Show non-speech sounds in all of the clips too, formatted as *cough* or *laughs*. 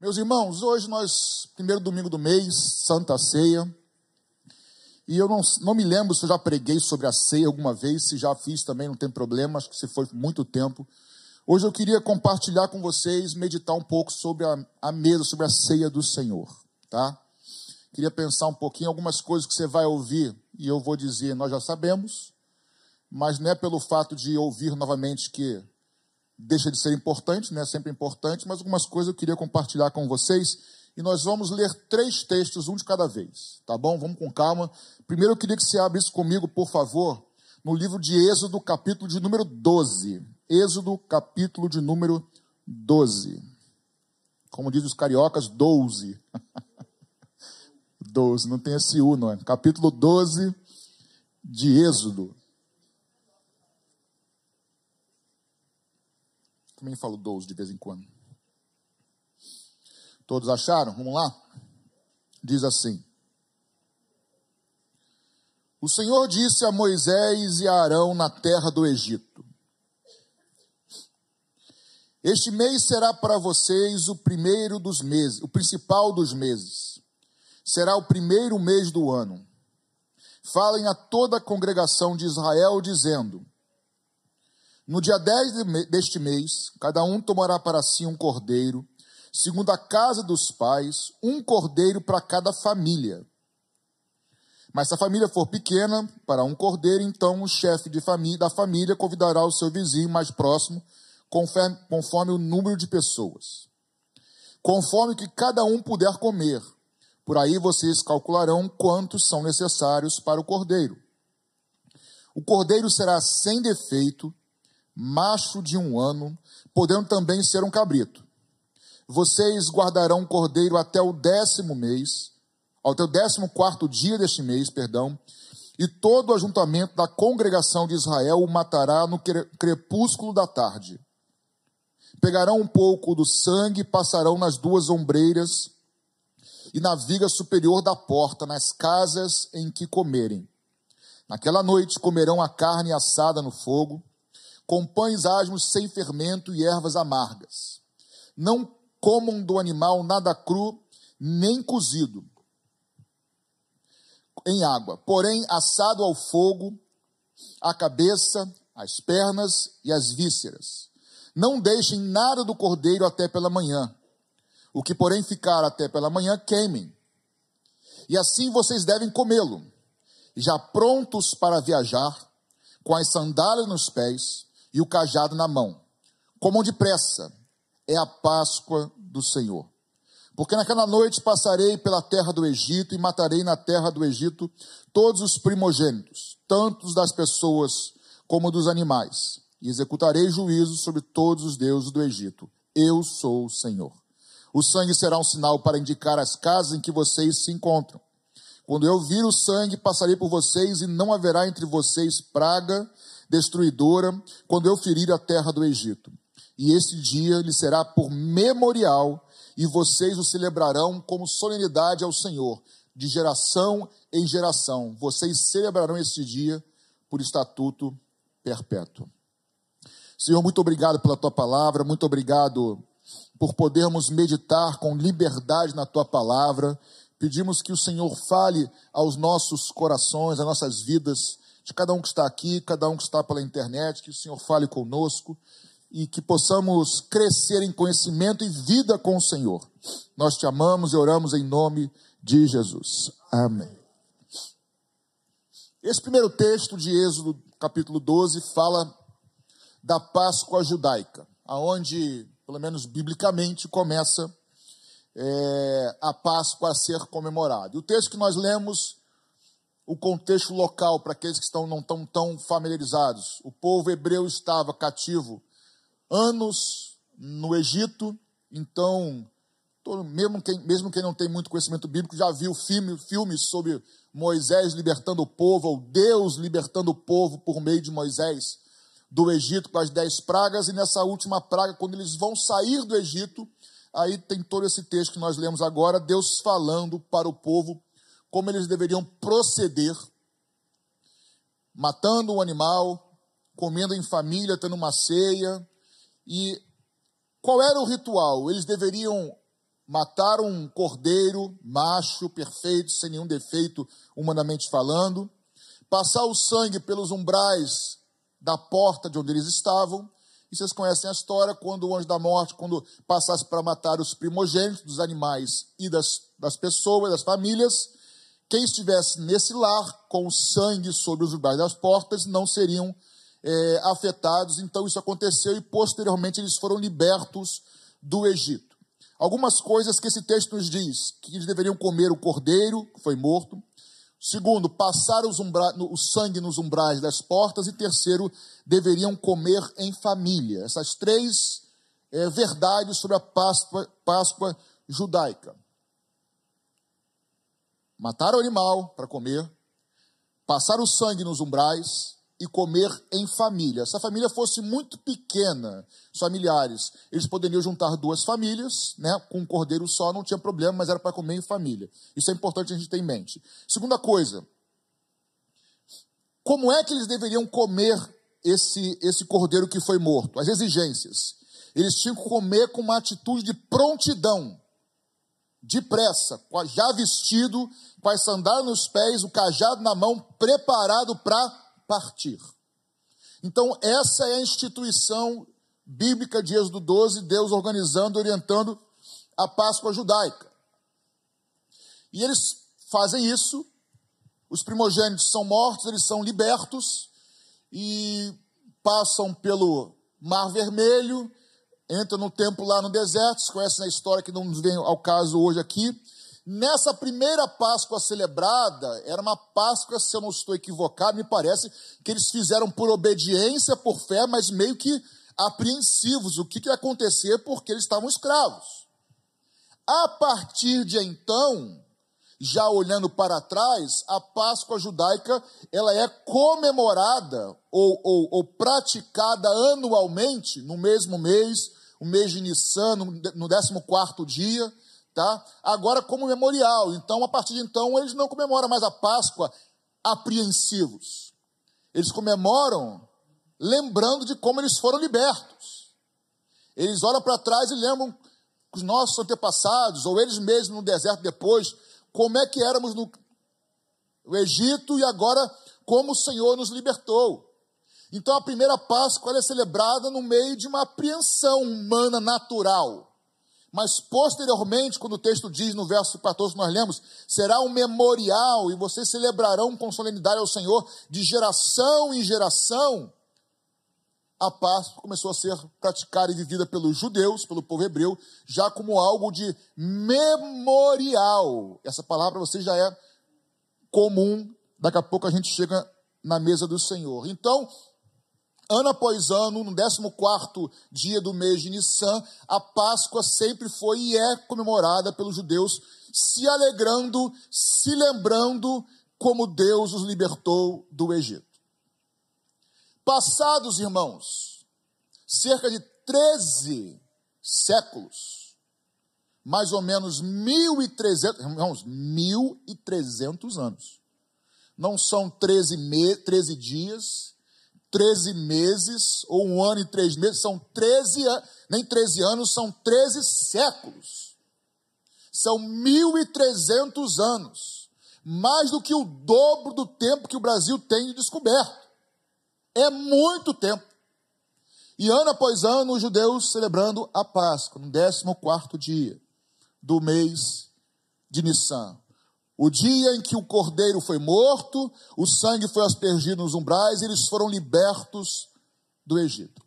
Meus irmãos, hoje nós, primeiro domingo do mês, Santa Ceia, e eu não, não me lembro se eu já preguei sobre a ceia alguma vez, se já fiz também, não tem problema, acho que se foi muito tempo. Hoje eu queria compartilhar com vocês, meditar um pouco sobre a, a mesa, sobre a ceia do Senhor, tá? Queria pensar um pouquinho algumas coisas que você vai ouvir, e eu vou dizer, nós já sabemos, mas não é pelo fato de ouvir novamente que deixa de ser importante, né? Sempre importante, mas algumas coisas eu queria compartilhar com vocês. E nós vamos ler três textos, um de cada vez, tá bom? Vamos com calma. Primeiro eu queria que você abrisse comigo, por favor, no livro de Êxodo, capítulo de número 12. Êxodo, capítulo de número 12. Como diz os cariocas, 12. 12, *laughs* não tem esse U, não é? Capítulo 12 de Êxodo. Também falo 12 de vez em quando. Todos acharam? Vamos lá? Diz assim: O Senhor disse a Moisés e a Arão na terra do Egito: Este mês será para vocês o primeiro dos meses, o principal dos meses. Será o primeiro mês do ano. Falem a toda a congregação de Israel, dizendo: no dia 10 deste mês, cada um tomará para si um cordeiro, segundo a casa dos pais, um cordeiro para cada família. Mas se a família for pequena, para um cordeiro, então o chefe família, da família convidará o seu vizinho mais próximo, conforme, conforme o número de pessoas. Conforme que cada um puder comer. Por aí vocês calcularão quantos são necessários para o cordeiro. O cordeiro será sem defeito, macho de um ano, podendo também ser um cabrito. Vocês guardarão o cordeiro até o décimo mês, até o décimo quarto dia deste mês, perdão, e todo o ajuntamento da congregação de Israel o matará no crepúsculo da tarde. Pegarão um pouco do sangue e passarão nas duas ombreiras e na viga superior da porta, nas casas em que comerem. Naquela noite comerão a carne assada no fogo, com pães asmos sem fermento e ervas amargas. Não comam do animal nada cru, nem cozido em água, porém assado ao fogo, a cabeça, as pernas e as vísceras. Não deixem nada do cordeiro até pela manhã. O que, porém, ficar até pela manhã, queimem. E assim vocês devem comê-lo, já prontos para viajar, com as sandálias nos pés e o cajado na mão. Comam depressa, é a Páscoa do Senhor. Porque naquela noite passarei pela terra do Egito e matarei na terra do Egito todos os primogênitos, tanto das pessoas como dos animais, e executarei juízo sobre todos os deuses do Egito. Eu sou o Senhor. O sangue será um sinal para indicar as casas em que vocês se encontram. Quando eu vir o sangue, passarei por vocês e não haverá entre vocês praga destruidora quando eu ferir a terra do Egito. E esse dia lhe será por memorial, e vocês o celebrarão como solenidade ao Senhor, de geração em geração. Vocês celebrarão este dia por estatuto perpétuo. Senhor, muito obrigado pela tua palavra, muito obrigado por podermos meditar com liberdade na tua palavra. Pedimos que o Senhor fale aos nossos corações, às nossas vidas, de cada um que está aqui, cada um que está pela internet, que o Senhor fale conosco e que possamos crescer em conhecimento e vida com o Senhor. Nós te amamos e oramos em nome de Jesus. Amém. Esse primeiro texto de Êxodo, capítulo 12, fala da Páscoa judaica, aonde, pelo menos biblicamente, começa é, a Páscoa a ser comemorada. E o texto que nós lemos o contexto local para aqueles que estão, não estão tão familiarizados. O povo hebreu estava cativo anos no Egito, então, todo, mesmo, quem, mesmo quem não tem muito conhecimento bíblico, já viu filme, filmes sobre Moisés libertando o povo, ou Deus libertando o povo por meio de Moisés do Egito com as dez pragas, e nessa última praga, quando eles vão sair do Egito, aí tem todo esse texto que nós lemos agora, Deus falando para o povo como eles deveriam proceder, matando um animal, comendo em família, tendo uma ceia. E qual era o ritual? Eles deveriam matar um cordeiro macho, perfeito, sem nenhum defeito, humanamente falando, passar o sangue pelos umbrais da porta de onde eles estavam. E vocês conhecem a história, quando o anjo da morte, quando passasse para matar os primogênitos dos animais e das, das pessoas, das famílias, quem estivesse nesse lar com o sangue sobre os umbrais das portas não seriam é, afetados. Então isso aconteceu e posteriormente eles foram libertos do Egito. Algumas coisas que esse texto nos diz: que eles deveriam comer o cordeiro que foi morto. Segundo, passar umbra... o sangue nos umbrais das portas. E terceiro, deveriam comer em família. Essas três é, verdades sobre a Páscoa, Páscoa judaica. Matar o animal para comer, passar o sangue nos umbrais e comer em família. Se a família fosse muito pequena, os familiares, eles poderiam juntar duas famílias, né? Com um cordeiro só não tinha problema, mas era para comer em família. Isso é importante a gente ter em mente. Segunda coisa, como é que eles deveriam comer esse, esse cordeiro que foi morto? As exigências. Eles tinham que comer com uma atitude de prontidão, depressa, já vestido, com as sandálias nos pés, o cajado na mão, preparado para partir. Então, essa é a instituição bíblica de Êxodo 12, Deus organizando, orientando a Páscoa judaica. E eles fazem isso, os primogênitos são mortos, eles são libertos e passam pelo Mar Vermelho, entram no templo lá no deserto, vocês conhecem a história que não nos vem ao caso hoje aqui, Nessa primeira Páscoa celebrada, era uma Páscoa, se eu não estou equivocado, me parece que eles fizeram por obediência, por fé, mas meio que apreensivos. O que, que ia acontecer porque eles estavam escravos. A partir de então, já olhando para trás, a Páscoa judaica ela é comemorada ou, ou, ou praticada anualmente, no mesmo mês, o mês de Nissan, no, no 14 dia tá? Agora como memorial. Então, a partir de então, eles não comemoram mais a Páscoa apreensivos. Eles comemoram lembrando de como eles foram libertos. Eles olham para trás e lembram os nossos antepassados, ou eles mesmos no deserto depois, como é que éramos no Egito e agora como o Senhor nos libertou. Então a primeira Páscoa é celebrada no meio de uma apreensão humana natural. Mas posteriormente, quando o texto diz no verso 14 que nós lemos, será um memorial e vocês celebrarão com solenidade ao Senhor de geração em geração. A Páscoa começou a ser praticada e vivida pelos judeus, pelo povo hebreu, já como algo de memorial. Essa palavra você já é comum, daqui a pouco a gente chega na mesa do Senhor. Então, ano após ano, no 14 dia do mês de Nissan, a Páscoa sempre foi e é comemorada pelos judeus, se alegrando, se lembrando como Deus os libertou do Egito. Passados, irmãos, cerca de 13 séculos, mais ou menos 1.300, irmãos, 1.300 anos. Não são 13, me, 13 dias, 13 meses, ou um ano e três meses, são 13 anos, nem 13 anos, são 13 séculos. São 1.300 anos. Mais do que o dobro do tempo que o Brasil tem de descoberto. É muito tempo. E ano após ano, os judeus celebrando a Páscoa, no 14 dia do mês de Nissan. O dia em que o cordeiro foi morto, o sangue foi aspergido nos umbrais e eles foram libertos do Egito.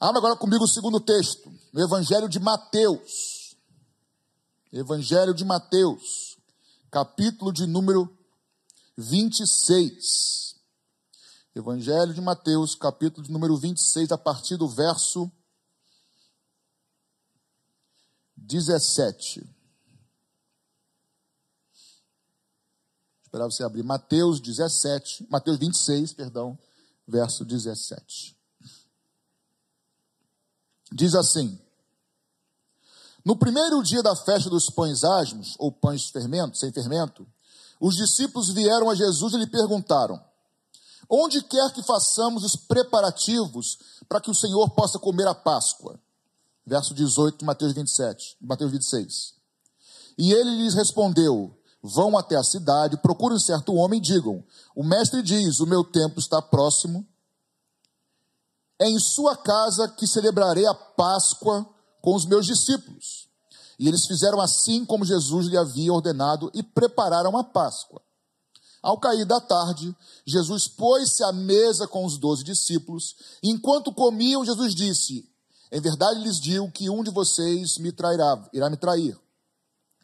Abra agora comigo o segundo texto, no Evangelho de Mateus. Evangelho de Mateus, capítulo de número 26. Evangelho de Mateus, capítulo de número 26, a partir do verso 17. Esperar você abrir Mateus 17, Mateus 26, perdão, verso 17. Diz assim: No primeiro dia da festa dos pães asmos, ou pães fermento, sem fermento, os discípulos vieram a Jesus e lhe perguntaram: Onde quer que façamos os preparativos para que o Senhor possa comer a Páscoa? verso 18 de Mateus 27, Mateus 26. E ele lhes respondeu: Vão até a cidade, procurem certo homem e digam: O mestre diz: O meu tempo está próximo. É em sua casa que celebrarei a Páscoa com os meus discípulos. E eles fizeram assim como Jesus lhe havia ordenado e prepararam a Páscoa. Ao cair da tarde, Jesus pôs-se à mesa com os doze discípulos. Enquanto comiam, Jesus disse: Em verdade lhes digo que um de vocês me trairá, irá me trair.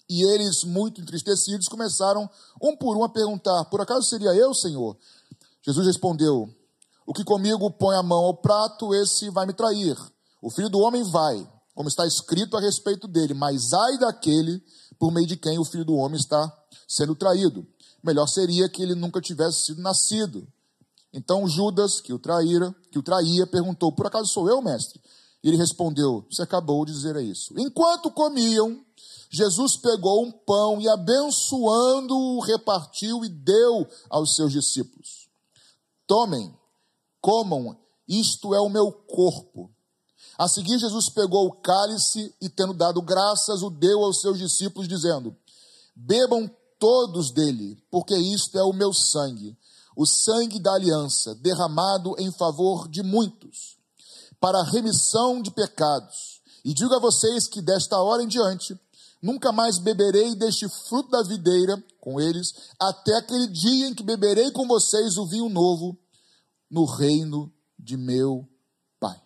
E eles, muito entristecidos, começaram um por um a perguntar: Por acaso seria eu, Senhor? Jesus respondeu: O que comigo põe a mão ao prato, esse vai me trair. O filho do homem vai, como está escrito a respeito dele, mas ai daquele por meio de quem o filho do homem está sendo traído melhor seria que ele nunca tivesse sido nascido. Então Judas, que o traíra, que o traía, perguntou: Por acaso sou eu, mestre? E ele respondeu: Você acabou de dizer isso. Enquanto comiam, Jesus pegou um pão e, abençoando-o, repartiu e deu aos seus discípulos: Tomem, comam, isto é o meu corpo. A seguir, Jesus pegou o cálice e, tendo dado graças, o deu aos seus discípulos, dizendo: Bebam todos dele, porque isto é o meu sangue, o sangue da aliança, derramado em favor de muitos, para a remissão de pecados. E digo a vocês que desta hora em diante, nunca mais beberei deste fruto da videira com eles, até aquele dia em que beberei com vocês o vinho novo no reino de meu Pai.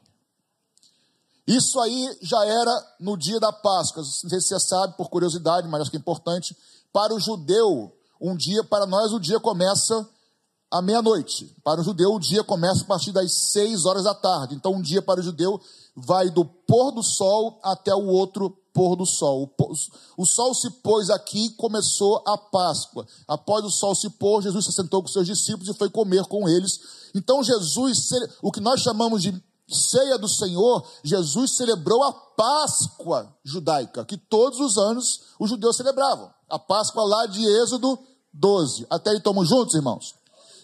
Isso aí já era no dia da Páscoa. Não sei se você sabe, por curiosidade, mas acho que é importante. Para o judeu, um dia, para nós, o dia começa à meia-noite. Para o judeu, o dia começa a partir das seis horas da tarde. Então, um dia para o judeu vai do pôr do sol até o outro pôr do sol. O sol se pôs aqui e começou a Páscoa. Após o sol se pôr, Jesus se sentou com seus discípulos e foi comer com eles. Então, Jesus, o que nós chamamos de ceia do Senhor, Jesus celebrou a Páscoa judaica, que todos os anos os judeus celebravam. A Páscoa lá de Êxodo 12. Até aí estamos juntos, irmãos?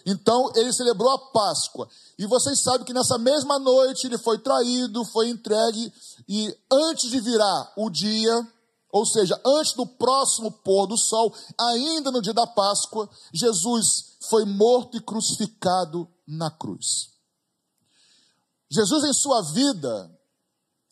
Então ele celebrou a Páscoa. E vocês sabem que nessa mesma noite ele foi traído, foi entregue, e antes de virar o dia, ou seja, antes do próximo pôr do sol, ainda no dia da Páscoa, Jesus foi morto e crucificado na cruz. Jesus, em sua vida,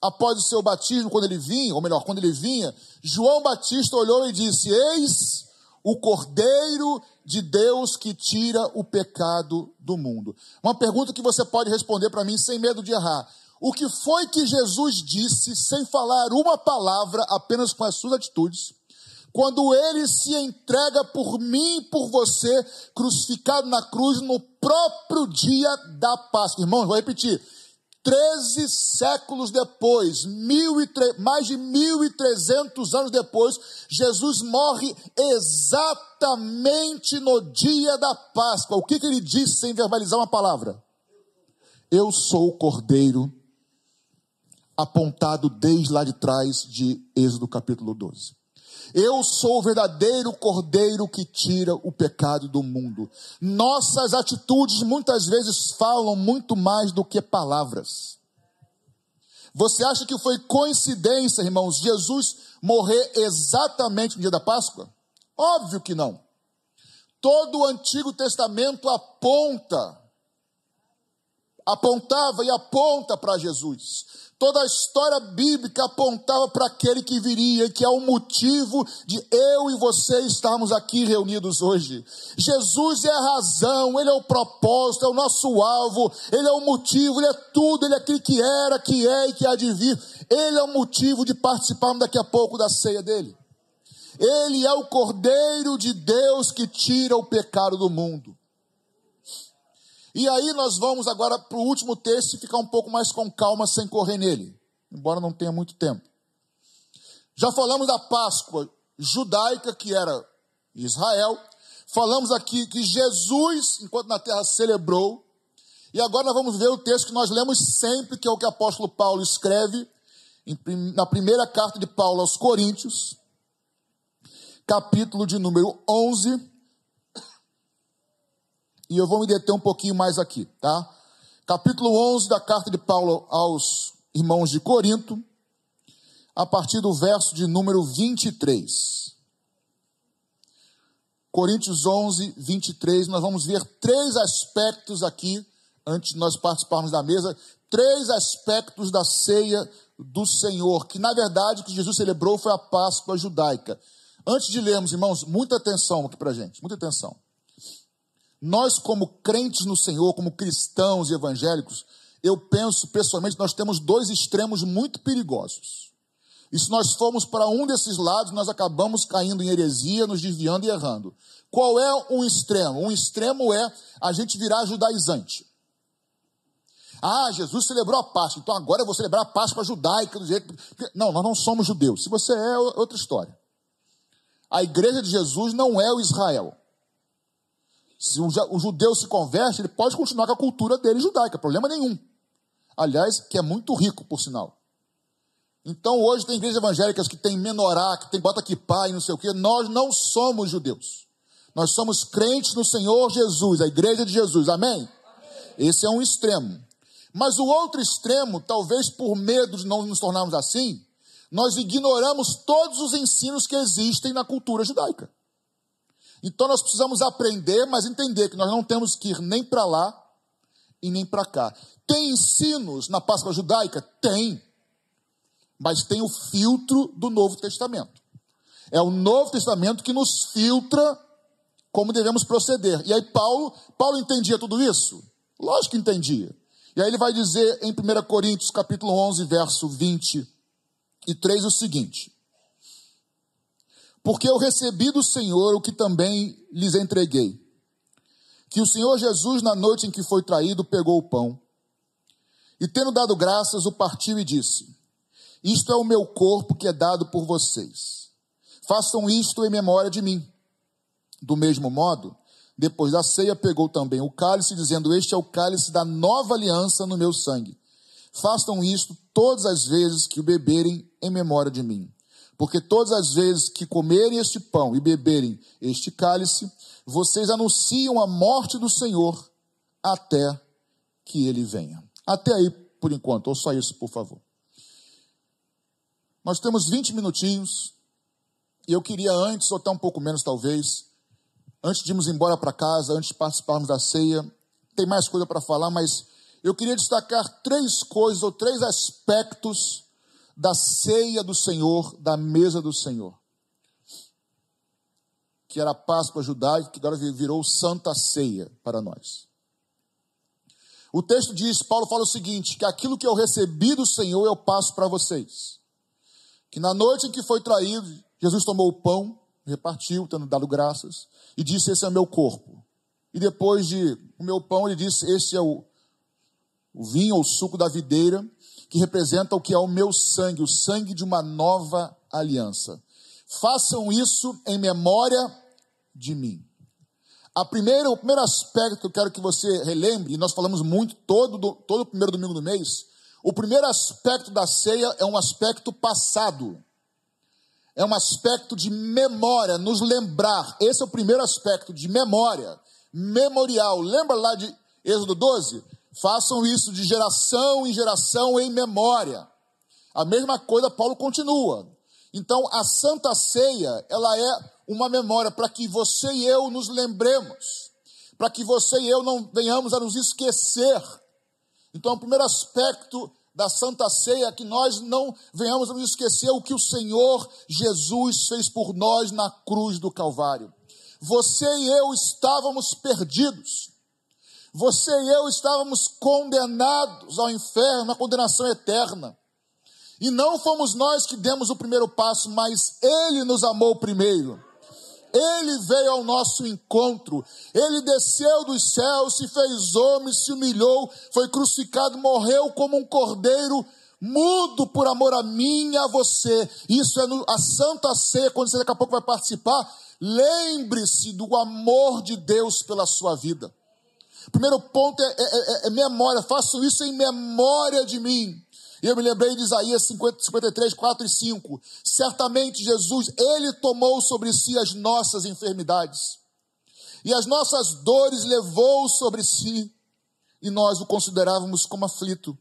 após o seu batismo, quando ele vinha, ou melhor, quando ele vinha, João Batista olhou e disse: Eis o Cordeiro de Deus que tira o pecado do mundo. Uma pergunta que você pode responder para mim sem medo de errar. O que foi que Jesus disse sem falar uma palavra, apenas com as suas atitudes? Quando ele se entrega por mim e por você, crucificado na cruz no próprio dia da Páscoa. Irmãos, vou repetir. Treze séculos depois, mil e mais de mil e trezentos anos depois, Jesus morre exatamente no dia da Páscoa. O que, que ele disse sem verbalizar uma palavra? Eu sou o cordeiro apontado desde lá de trás de Êxodo capítulo 12. Eu sou o verdadeiro cordeiro que tira o pecado do mundo. Nossas atitudes muitas vezes falam muito mais do que palavras. Você acha que foi coincidência, irmãos, Jesus morrer exatamente no dia da Páscoa? Óbvio que não. Todo o Antigo Testamento aponta, apontava e aponta para Jesus. Toda a história bíblica apontava para aquele que viria, que é o motivo de eu e você estarmos aqui reunidos hoje. Jesus é a razão, ele é o propósito, é o nosso alvo, ele é o motivo, ele é tudo, ele é aquele que era, que é e que há de vir. Ele é o motivo de participarmos daqui a pouco da ceia dele. Ele é o Cordeiro de Deus que tira o pecado do mundo. E aí nós vamos agora para o último texto e ficar um pouco mais com calma sem correr nele, embora não tenha muito tempo. Já falamos da Páscoa judaica, que era Israel. Falamos aqui que Jesus, enquanto na terra, celebrou. E agora nós vamos ver o texto que nós lemos sempre, que é o que o apóstolo Paulo escreve na primeira carta de Paulo aos Coríntios, capítulo de número 11 e eu vou me deter um pouquinho mais aqui, tá? Capítulo 11 da carta de Paulo aos irmãos de Corinto. a partir do verso de número 23. Coríntios 11, 23, nós vamos ver três aspectos aqui, antes de nós participarmos da mesa, três aspectos da ceia do Senhor, que na verdade o que Jesus celebrou foi a Páscoa judaica. Antes de lermos, irmãos, muita atenção aqui para gente, muita atenção. Nós, como crentes no Senhor, como cristãos e evangélicos, eu penso pessoalmente, nós temos dois extremos muito perigosos. E se nós formos para um desses lados, nós acabamos caindo em heresia, nos desviando e errando. Qual é um extremo? Um extremo é a gente virar judaizante. Ah, Jesus celebrou a Páscoa, então agora eu vou celebrar a Páscoa judaica do jeito. Não, nós não somos judeus. Se você é, é outra história. A igreja de Jesus não é o Israel. Se o judeu se converte, ele pode continuar com a cultura dele judaica, problema nenhum. Aliás, que é muito rico, por sinal. Então hoje tem igrejas evangélicas que tem menorá, que tem bota pai, não sei o quê. Nós não somos judeus. Nós somos crentes no Senhor Jesus, a igreja de Jesus. Amém? Amém? Esse é um extremo. Mas o outro extremo, talvez por medo de não nos tornarmos assim, nós ignoramos todos os ensinos que existem na cultura judaica. Então nós precisamos aprender, mas entender que nós não temos que ir nem para lá e nem para cá. Tem ensinos na Páscoa judaica? Tem. Mas tem o filtro do Novo Testamento. É o Novo Testamento que nos filtra como devemos proceder. E aí Paulo, Paulo entendia tudo isso? Lógico que entendia. E aí ele vai dizer em 1 Coríntios capítulo 11, verso 23 o seguinte: Porque eu recebi do Senhor o que também lhes entreguei, que o Senhor Jesus na noite em que foi traído pegou o pão e tendo dado graças o partiu e disse: Isto é o meu corpo que é dado por vocês. Façam isto em memória de mim. Do mesmo modo, depois da ceia, pegou também o cálice, dizendo: Este é o cálice da nova aliança no meu sangue. Façam isto todas as vezes que o beberem em memória de mim. Porque todas as vezes que comerem este pão e beberem este cálice, vocês anunciam a morte do Senhor até que ele venha. Até aí, por enquanto, ou só isso, por favor. Nós temos 20 minutinhos, e eu queria antes, ou até um pouco menos talvez, antes de irmos embora para casa, antes de participarmos da ceia, tem mais coisa para falar, mas eu queria destacar três coisas ou três aspectos da ceia do Senhor, da mesa do Senhor. Que era a Páscoa judaica, que agora virou Santa Ceia para nós. O texto diz, Paulo fala o seguinte: que aquilo que eu recebi do Senhor eu passo para vocês. Que na noite em que foi traído, Jesus tomou o pão, repartiu, tendo dado graças, e disse: Esse é meu corpo. E depois de o meu pão, ele disse: Esse é o, o vinho ou suco da videira, que representa o que é o meu sangue, o sangue de uma nova aliança. Façam isso em memória de mim. A primeira, o primeiro aspecto que eu quero que você relembre, e nós falamos muito todo, todo o primeiro domingo do mês, o primeiro aspecto da ceia é um aspecto passado é um aspecto de memória, nos lembrar. Esse é o primeiro aspecto de memória, memorial. Lembra lá de Êxodo 12? Façam isso de geração em geração em memória. A mesma coisa Paulo continua. Então, a Santa Ceia, ela é uma memória para que você e eu nos lembremos, para que você e eu não venhamos a nos esquecer. Então, o primeiro aspecto da Santa Ceia, que nós não venhamos a nos esquecer o que o Senhor Jesus fez por nós na cruz do Calvário. Você e eu estávamos perdidos. Você e eu estávamos condenados ao inferno, à condenação eterna. E não fomos nós que demos o primeiro passo, mas Ele nos amou primeiro. Ele veio ao nosso encontro, ele desceu dos céus, se fez homem, se humilhou, foi crucificado, morreu como um cordeiro mudo por amor a mim e a você. Isso é no, a Santa Ceia, quando você daqui a pouco vai participar. Lembre-se do amor de Deus pela sua vida. Primeiro ponto é, é, é, é memória, faço isso em memória de mim. E eu me lembrei de Isaías 50, 53, 4 e 5. Certamente Jesus, ele tomou sobre si as nossas enfermidades. E as nossas dores levou sobre si. E nós o considerávamos como aflito,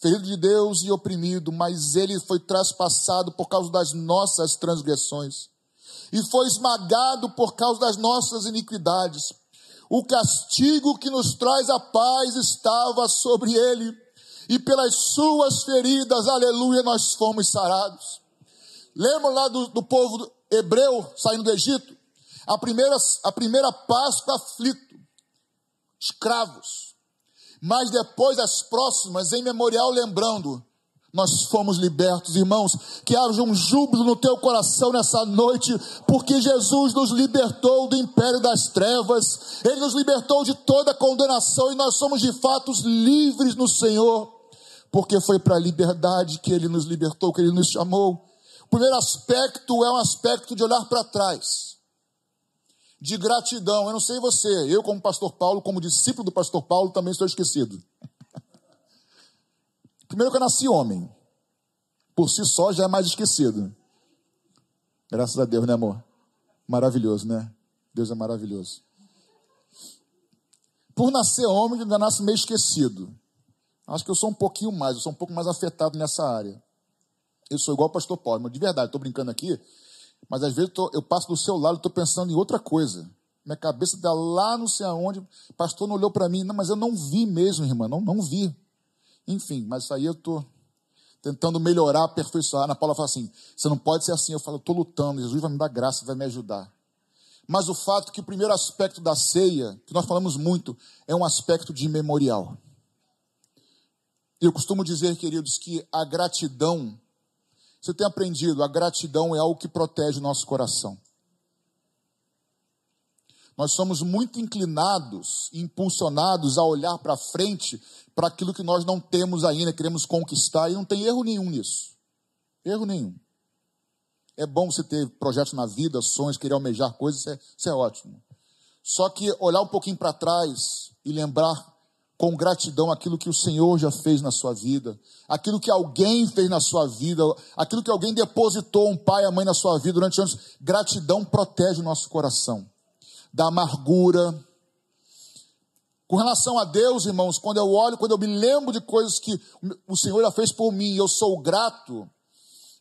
ferido de Deus e oprimido, mas ele foi traspassado por causa das nossas transgressões e foi esmagado por causa das nossas iniquidades. O castigo que nos traz a paz estava sobre ele, e pelas suas feridas, aleluia, nós fomos sarados. Lembra lá do, do povo hebreu saindo do Egito? A primeira, a primeira Páscoa aflito, escravos. Mas depois as próximas, em memorial, lembrando, nós fomos libertos, irmãos. Que haja um júbilo no teu coração nessa noite, porque Jesus nos libertou do império das trevas, Ele nos libertou de toda condenação e nós somos de fato livres no Senhor, porque foi para a liberdade que Ele nos libertou, que Ele nos chamou. O primeiro aspecto é um aspecto de olhar para trás, de gratidão. Eu não sei você, eu, como pastor Paulo, como discípulo do pastor Paulo, também estou esquecido. Primeiro que eu nasci homem. Por si só já é mais esquecido. Graças a Deus, né, amor? Maravilhoso, né? Deus é maravilhoso. Por nascer homem, ainda nasce meio esquecido. Acho que eu sou um pouquinho mais, eu sou um pouco mais afetado nessa área. Eu sou igual o pastor Paulo, mas de verdade, estou brincando aqui, mas às vezes eu, tô, eu passo do seu lado e estou pensando em outra coisa. Minha cabeça está lá não sei aonde, pastor não olhou para mim, não, mas eu não vi mesmo, irmã, não, não vi. Enfim, mas isso aí eu estou tentando melhorar, aperfeiçoar. Ana Paula fala assim: você não pode ser assim. Eu falo, estou lutando, Jesus vai me dar graça, vai me ajudar. Mas o fato que o primeiro aspecto da ceia, que nós falamos muito, é um aspecto de memorial. Eu costumo dizer, queridos, que a gratidão, você tem aprendido, a gratidão é algo que protege o nosso coração. Nós somos muito inclinados, impulsionados a olhar para frente para aquilo que nós não temos ainda, queremos conquistar, e não tem erro nenhum nisso. Erro nenhum. É bom você ter projetos na vida, sonhos, querer almejar coisas, isso é, isso é ótimo. Só que olhar um pouquinho para trás e lembrar com gratidão aquilo que o Senhor já fez na sua vida, aquilo que alguém fez na sua vida, aquilo que alguém depositou, um pai, a mãe na sua vida durante anos. Gratidão protege o nosso coração da amargura. Com relação a Deus, irmãos, quando eu olho, quando eu me lembro de coisas que o Senhor já fez por mim e eu sou grato,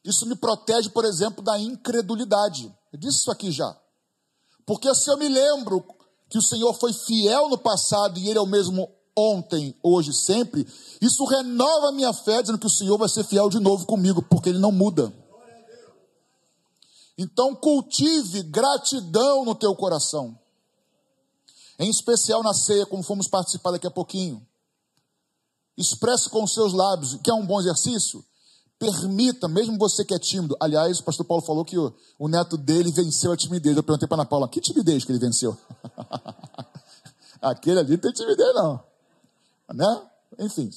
isso me protege, por exemplo, da incredulidade. Eu disse isso aqui já. Porque se eu me lembro que o Senhor foi fiel no passado e Ele é o mesmo ontem, hoje, sempre, isso renova a minha fé, dizendo que o Senhor vai ser fiel de novo comigo, porque Ele não muda. Então cultive gratidão no teu coração em especial na ceia, como fomos participar daqui a pouquinho. Expresse com os seus lábios, quer um bom exercício? Permita, mesmo você que é tímido. Aliás, o pastor Paulo falou que o, o neto dele venceu a timidez. Eu perguntei para Ana Paula, que timidez que ele venceu? *laughs* Aquele ali não tem timidez, não. Né? Enfim,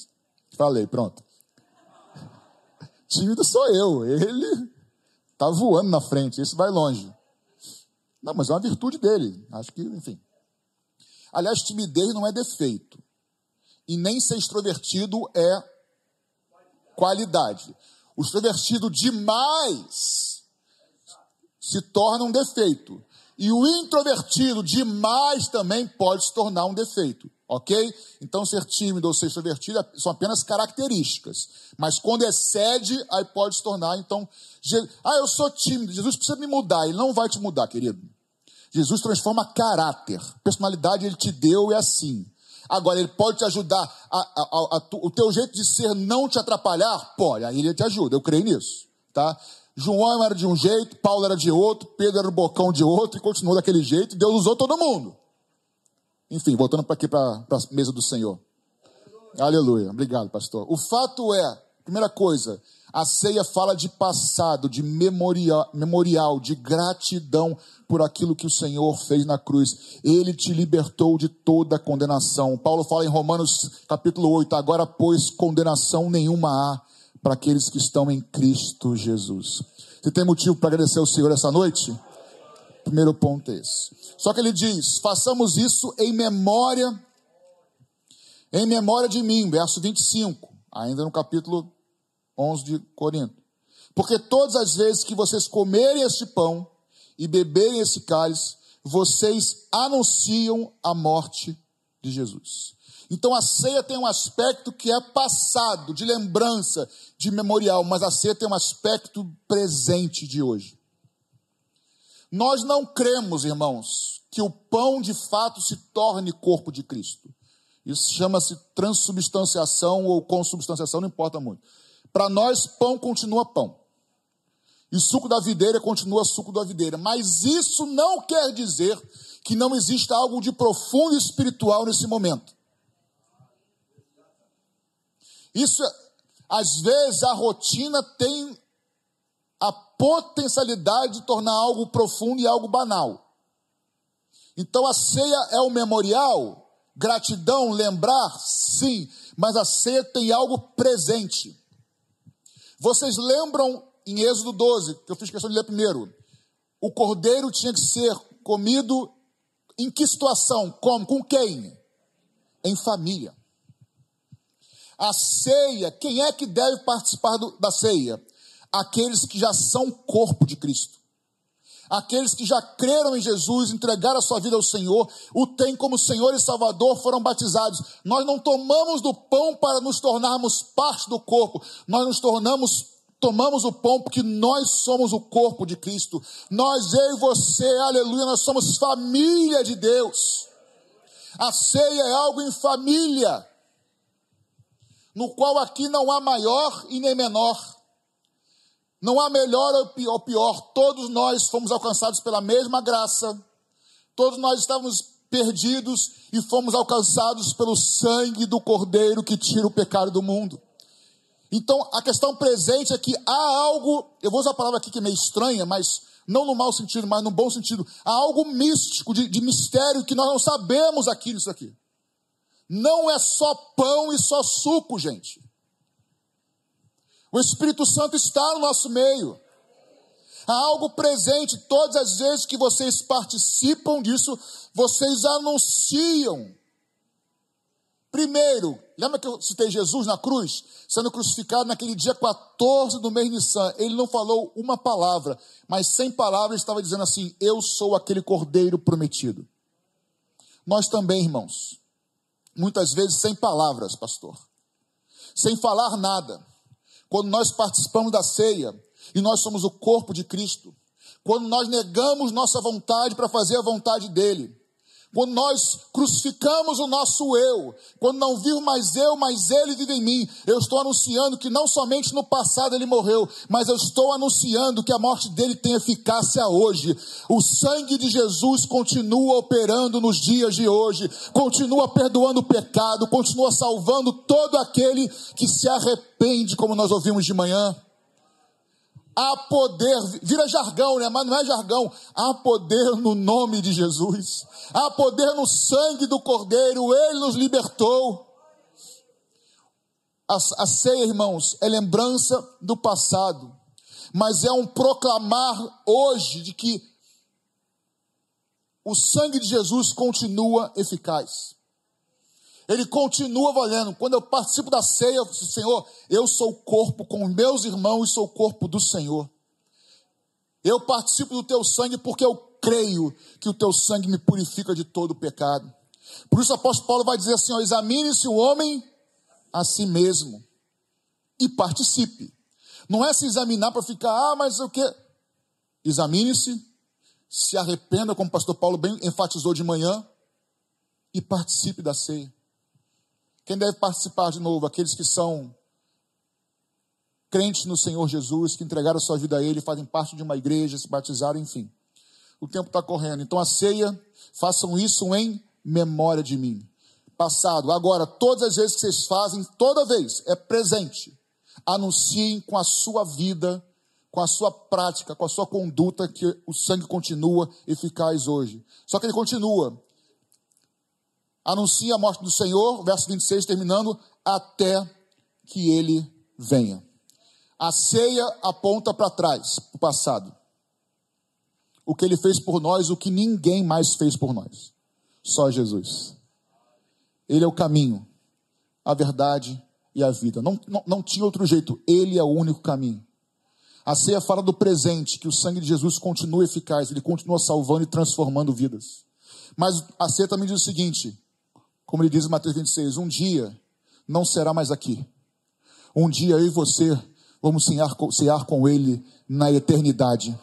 falei, pronto. Tímido sou eu, ele está voando na frente, isso vai longe. Não, mas é uma virtude dele. Acho que, enfim. Aliás, timidez não é defeito. E nem ser extrovertido é qualidade. O extrovertido demais se torna um defeito. E o introvertido demais também pode se tornar um defeito. Ok? Então, ser tímido ou ser extrovertido são apenas características. Mas quando excede, aí pode se tornar. Então, ah, eu sou tímido, Jesus precisa me mudar. Ele não vai te mudar, querido. Jesus transforma caráter. Personalidade ele te deu é assim. Agora, ele pode te ajudar, a, a, a, o teu jeito de ser não te atrapalhar? Pode, aí ele te ajuda, eu creio nisso. Tá? João era de um jeito, Paulo era de outro, Pedro era um bocão de outro, e continuou daquele jeito, Deus usou todo mundo. Enfim, voltando para aqui para a mesa do Senhor. Aleluia. Obrigado, pastor. O fato é, primeira coisa, a ceia fala de passado, de memorial, memorial, de gratidão por aquilo que o Senhor fez na cruz. Ele te libertou de toda condenação. Paulo fala em Romanos capítulo 8: agora, pois, condenação nenhuma há para aqueles que estão em Cristo Jesus. Você tem motivo para agradecer ao Senhor essa noite? Primeiro ponto é esse. Só que ele diz: façamos isso em memória, em memória de mim, verso 25, ainda no capítulo 11 de Corinto. Porque todas as vezes que vocês comerem este pão e beberem esse cálice, vocês anunciam a morte de Jesus. Então a ceia tem um aspecto que é passado, de lembrança, de memorial, mas a ceia tem um aspecto presente de hoje. Nós não cremos, irmãos, que o pão de fato se torne corpo de Cristo. Isso chama-se transubstanciação ou consubstanciação, não importa muito. Para nós, pão continua pão. E suco da videira continua suco da videira. Mas isso não quer dizer que não exista algo de profundo espiritual nesse momento. Isso, às vezes, a rotina tem a potencialidade de tornar algo profundo e algo banal. Então a ceia é o memorial, gratidão, lembrar, sim, mas a ceia tem algo presente. Vocês lembram em Êxodo 12, que eu fiz questão de ler primeiro, o cordeiro tinha que ser comido em que situação? Como? Com quem? Em família. A ceia, quem é que deve participar do, da ceia? Aqueles que já são corpo de Cristo. Aqueles que já creram em Jesus, entregaram a sua vida ao Senhor, o têm como Senhor e Salvador, foram batizados. Nós não tomamos do pão para nos tornarmos parte do corpo, nós nos tornamos tomamos o pão porque nós somos o corpo de Cristo. Nós, eu e você, aleluia, nós somos família de Deus. A ceia é algo em família no qual aqui não há maior e nem menor. Não há melhor ou pior, todos nós fomos alcançados pela mesma graça, todos nós estávamos perdidos e fomos alcançados pelo sangue do Cordeiro que tira o pecado do mundo. Então, a questão presente é que há algo, eu vou usar a palavra aqui que é meio estranha, mas não no mau sentido, mas no bom sentido. Há algo místico, de, de mistério que nós não sabemos aqui nisso aqui. Não é só pão e só suco, gente. O Espírito Santo está no nosso meio. Há algo presente, todas as vezes que vocês participam disso, vocês anunciam. Primeiro, lembra que eu citei Jesus na cruz, sendo crucificado naquele dia 14 do mês de Nissan? Ele não falou uma palavra, mas sem palavras estava dizendo assim: Eu sou aquele cordeiro prometido. Nós também, irmãos, muitas vezes sem palavras, pastor, sem falar nada. Quando nós participamos da ceia e nós somos o corpo de Cristo, quando nós negamos nossa vontade para fazer a vontade dele, quando nós crucificamos o nosso eu, quando não vivo mais eu, mas ele vive em mim, eu estou anunciando que não somente no passado ele morreu, mas eu estou anunciando que a morte dele tem eficácia hoje. O sangue de Jesus continua operando nos dias de hoje, continua perdoando o pecado, continua salvando todo aquele que se arrepende, como nós ouvimos de manhã. Há poder, vira jargão, né? Mas não é jargão. Há poder no nome de Jesus. Há poder no sangue do Cordeiro. Ele nos libertou. A, a ceia, irmãos, é lembrança do passado. Mas é um proclamar hoje de que o sangue de Jesus continua eficaz ele continua valendo. Quando eu participo da ceia, eu falo, Senhor, eu sou o corpo com meus irmãos e sou o corpo do Senhor. Eu participo do teu sangue porque eu creio que o teu sangue me purifica de todo o pecado. Por isso o apóstolo Paulo vai dizer assim: examine-se o homem a si mesmo e participe. Não é se examinar para ficar, ah, mas o que? Examine-se, se arrependa, como o pastor Paulo bem enfatizou de manhã, e participe da ceia. Quem deve participar de novo? Aqueles que são crentes no Senhor Jesus, que entregaram sua vida a Ele, fazem parte de uma igreja, se batizaram, enfim. O tempo está correndo. Então a ceia, façam isso em memória de mim. Passado. Agora, todas as vezes que vocês fazem, toda vez, é presente. Anunciem com a sua vida, com a sua prática, com a sua conduta, que o sangue continua eficaz hoje. Só que ele continua anuncia a morte do Senhor, verso 26, terminando, até que ele venha. A ceia aponta para trás, para o passado. O que ele fez por nós, o que ninguém mais fez por nós. Só Jesus. Ele é o caminho, a verdade e a vida. Não, não, não tinha outro jeito. Ele é o único caminho. A ceia fala do presente, que o sangue de Jesus continua eficaz, ele continua salvando e transformando vidas. Mas a ceia também diz o seguinte: Como ele diz em Mateus 26, um dia não será mais aqui. Um dia eu e você vamos cear, cear com ele na eternidade.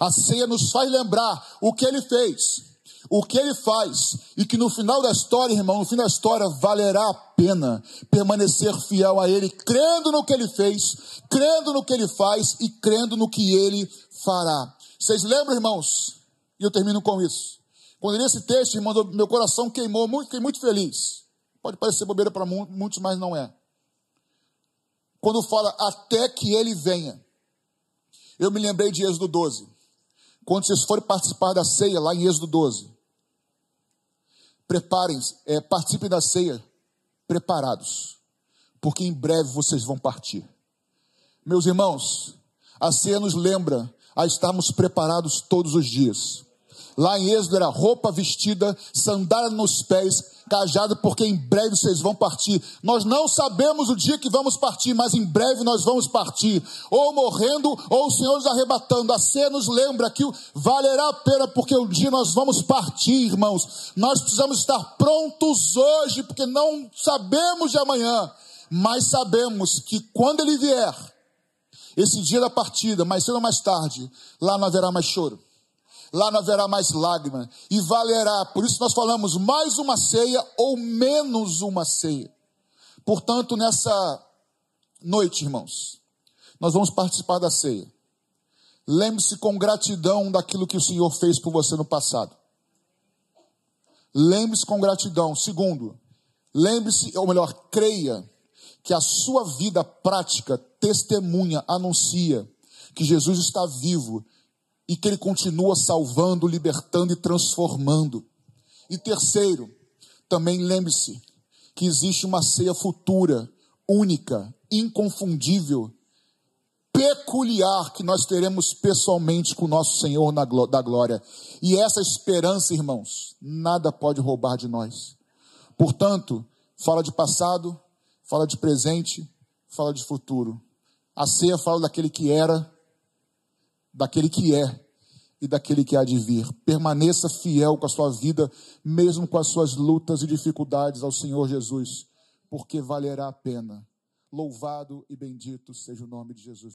A ceia nos faz lembrar o que ele fez, o que ele faz, e que no final da história, irmão, no fim da história, valerá a pena permanecer fiel a ele, crendo no que ele fez, crendo no que ele faz e crendo no que ele fará. Vocês lembram, irmãos? E eu termino com isso. Quando li esse texto, irmão, meu coração queimou, muito, fiquei muito feliz. Pode parecer bobeira para muitos, mas não é. Quando fala até que ele venha. Eu me lembrei de Êxodo 12. Quando vocês forem participar da ceia, lá em Êxodo 12, preparem-se, é, participem da ceia preparados, porque em breve vocês vão partir. Meus irmãos, a ceia nos lembra a estarmos preparados todos os dias. Lá em Êxodo era roupa vestida, sandália nos pés, cajado, porque em breve vocês vão partir. Nós não sabemos o dia que vamos partir, mas em breve nós vamos partir. Ou morrendo, ou o Senhor nos arrebatando. A ceia nos lembra que valerá a pena, porque um dia nós vamos partir, irmãos. Nós precisamos estar prontos hoje, porque não sabemos de amanhã, mas sabemos que quando Ele vier, esse dia da partida, mais cedo ou mais tarde, lá não haverá mais choro lá não haverá mais lágrima, e valerá. Por isso nós falamos mais uma ceia ou menos uma ceia. Portanto, nessa noite, irmãos, nós vamos participar da ceia. Lembre-se com gratidão daquilo que o Senhor fez por você no passado. Lembre-se com gratidão. Segundo, lembre-se, ou melhor, creia que a sua vida prática testemunha, anuncia que Jesus está vivo e que Ele continua salvando, libertando e transformando. E terceiro, também lembre-se que existe uma ceia futura, única, inconfundível, peculiar, que nós teremos pessoalmente com o nosso Senhor na, da glória. E essa esperança, irmãos, nada pode roubar de nós. Portanto, fala de passado, fala de presente, fala de futuro. A ceia fala daquele que era, daquele que é e daquele que há de vir. Permaneça fiel com a sua vida, mesmo com as suas lutas e dificuldades ao Senhor Jesus, porque valerá a pena. Louvado e bendito seja o nome de Jesus.